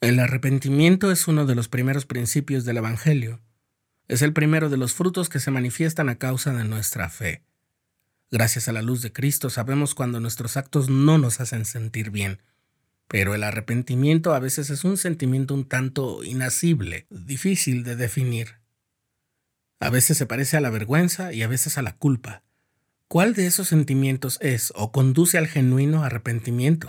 El arrepentimiento es uno de los primeros principios del Evangelio. Es el primero de los frutos que se manifiestan a causa de nuestra fe. Gracias a la luz de Cristo sabemos cuando nuestros actos no nos hacen sentir bien, pero el arrepentimiento a veces es un sentimiento un tanto inasible, difícil de definir. A veces se parece a la vergüenza y a veces a la culpa. ¿Cuál de esos sentimientos es o conduce al genuino arrepentimiento?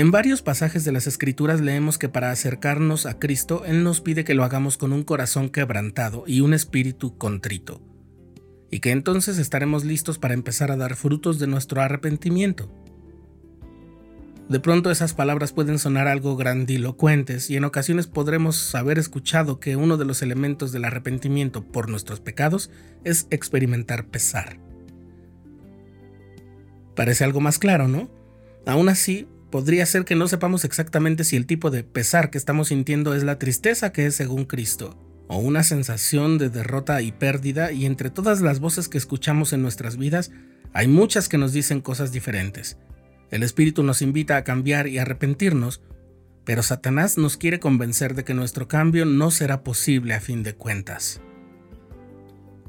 En varios pasajes de las Escrituras leemos que para acercarnos a Cristo Él nos pide que lo hagamos con un corazón quebrantado y un espíritu contrito, y que entonces estaremos listos para empezar a dar frutos de nuestro arrepentimiento. De pronto esas palabras pueden sonar algo grandilocuentes y en ocasiones podremos haber escuchado que uno de los elementos del arrepentimiento por nuestros pecados es experimentar pesar. Parece algo más claro, ¿no? Aún así, podría ser que no sepamos exactamente si el tipo de pesar que estamos sintiendo es la tristeza que es según Cristo, o una sensación de derrota y pérdida, y entre todas las voces que escuchamos en nuestras vidas, hay muchas que nos dicen cosas diferentes. El Espíritu nos invita a cambiar y arrepentirnos, pero Satanás nos quiere convencer de que nuestro cambio no será posible a fin de cuentas.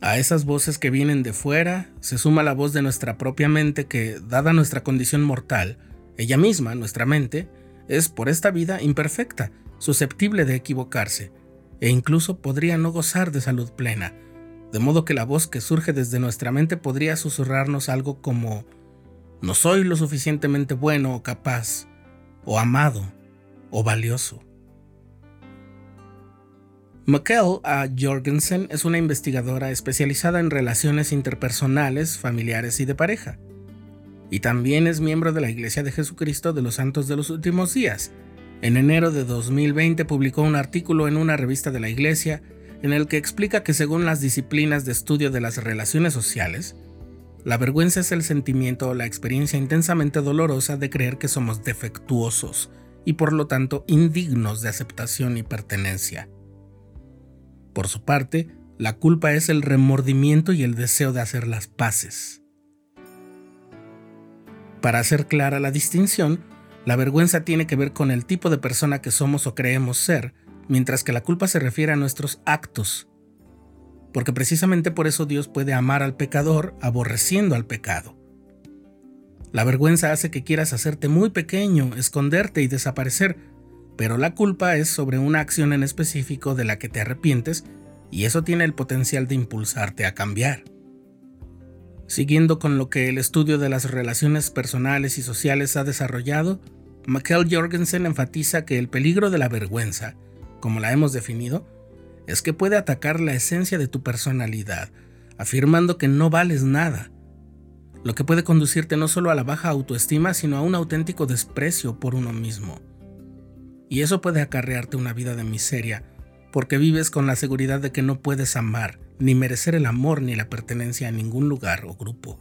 A esas voces que vienen de fuera se suma la voz de nuestra propia mente que, dada nuestra condición mortal, ella misma, nuestra mente, es por esta vida imperfecta, susceptible de equivocarse, e incluso podría no gozar de salud plena, de modo que la voz que surge desde nuestra mente podría susurrarnos algo como no soy lo suficientemente bueno o capaz, o amado, o valioso. Mikkel A. Jorgensen es una investigadora especializada en relaciones interpersonales, familiares y de pareja y también es miembro de la Iglesia de Jesucristo de los Santos de los Últimos Días. En enero de 2020 publicó un artículo en una revista de la Iglesia en el que explica que según las disciplinas de estudio de las relaciones sociales, la vergüenza es el sentimiento o la experiencia intensamente dolorosa de creer que somos defectuosos y por lo tanto indignos de aceptación y pertenencia. Por su parte, la culpa es el remordimiento y el deseo de hacer las paces. Para hacer clara la distinción, la vergüenza tiene que ver con el tipo de persona que somos o creemos ser, mientras que la culpa se refiere a nuestros actos. Porque precisamente por eso Dios puede amar al pecador aborreciendo al pecado. La vergüenza hace que quieras hacerte muy pequeño, esconderte y desaparecer, pero la culpa es sobre una acción en específico de la que te arrepientes y eso tiene el potencial de impulsarte a cambiar. Siguiendo con lo que el estudio de las relaciones personales y sociales ha desarrollado, Mikkel Jorgensen enfatiza que el peligro de la vergüenza, como la hemos definido, es que puede atacar la esencia de tu personalidad, afirmando que no vales nada, lo que puede conducirte no solo a la baja autoestima, sino a un auténtico desprecio por uno mismo. Y eso puede acarrearte una vida de miseria, porque vives con la seguridad de que no puedes amar, ni merecer el amor ni la pertenencia a ningún lugar o grupo.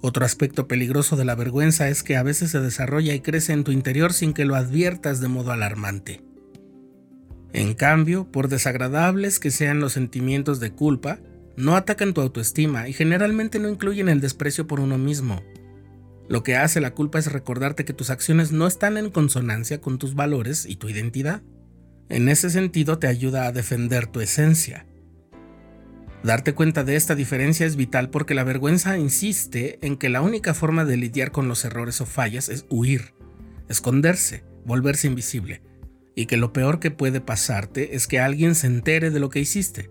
Otro aspecto peligroso de la vergüenza es que a veces se desarrolla y crece en tu interior sin que lo adviertas de modo alarmante. En cambio, por desagradables que sean los sentimientos de culpa, no atacan tu autoestima y generalmente no incluyen el desprecio por uno mismo. Lo que hace la culpa es recordarte que tus acciones no están en consonancia con tus valores y tu identidad. En ese sentido te ayuda a defender tu esencia. Darte cuenta de esta diferencia es vital porque la vergüenza insiste en que la única forma de lidiar con los errores o fallas es huir, esconderse, volverse invisible, y que lo peor que puede pasarte es que alguien se entere de lo que hiciste.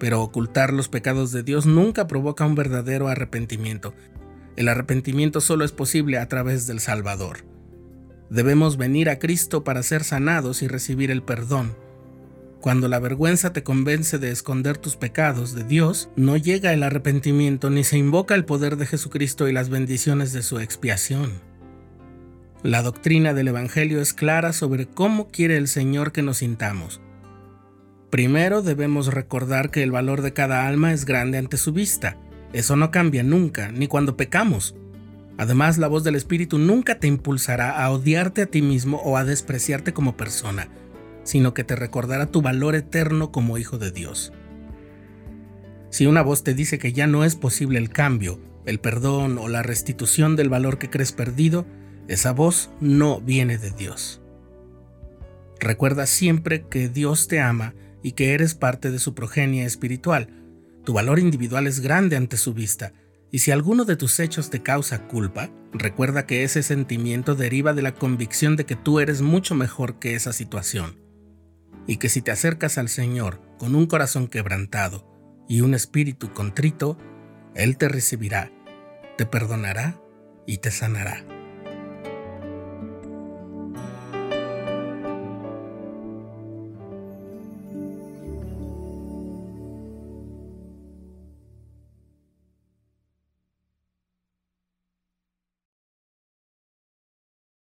Pero ocultar los pecados de Dios nunca provoca un verdadero arrepentimiento. El arrepentimiento solo es posible a través del Salvador. Debemos venir a Cristo para ser sanados y recibir el perdón, cuando la vergüenza te convence de esconder tus pecados de Dios, no llega el arrepentimiento ni se invoca el poder de Jesucristo y las bendiciones de su expiación. La doctrina del Evangelio es clara sobre cómo quiere el Señor que nos sintamos. Primero debemos recordar que el valor de cada alma es grande ante su vista. Eso no cambia nunca, ni cuando pecamos. Además, la voz del Espíritu nunca te impulsará a odiarte a ti mismo o a despreciarte como persona, sino que te recordará tu valor eterno como hijo de Dios. Si una voz te dice que ya no es posible el cambio, el perdón o la restitución del valor que crees perdido, esa voz no viene de Dios. Recuerda siempre que Dios te ama y que eres parte de su progenie espiritual. Tu valor individual es grande ante su vista, y si alguno de tus hechos te causa culpa, recuerda que ese sentimiento deriva de la convicción de que tú eres mucho mejor que esa situación, y que si te acercas al Señor con un corazón quebrantado y un espíritu contrito, Él te recibirá, te perdonará y te sanará.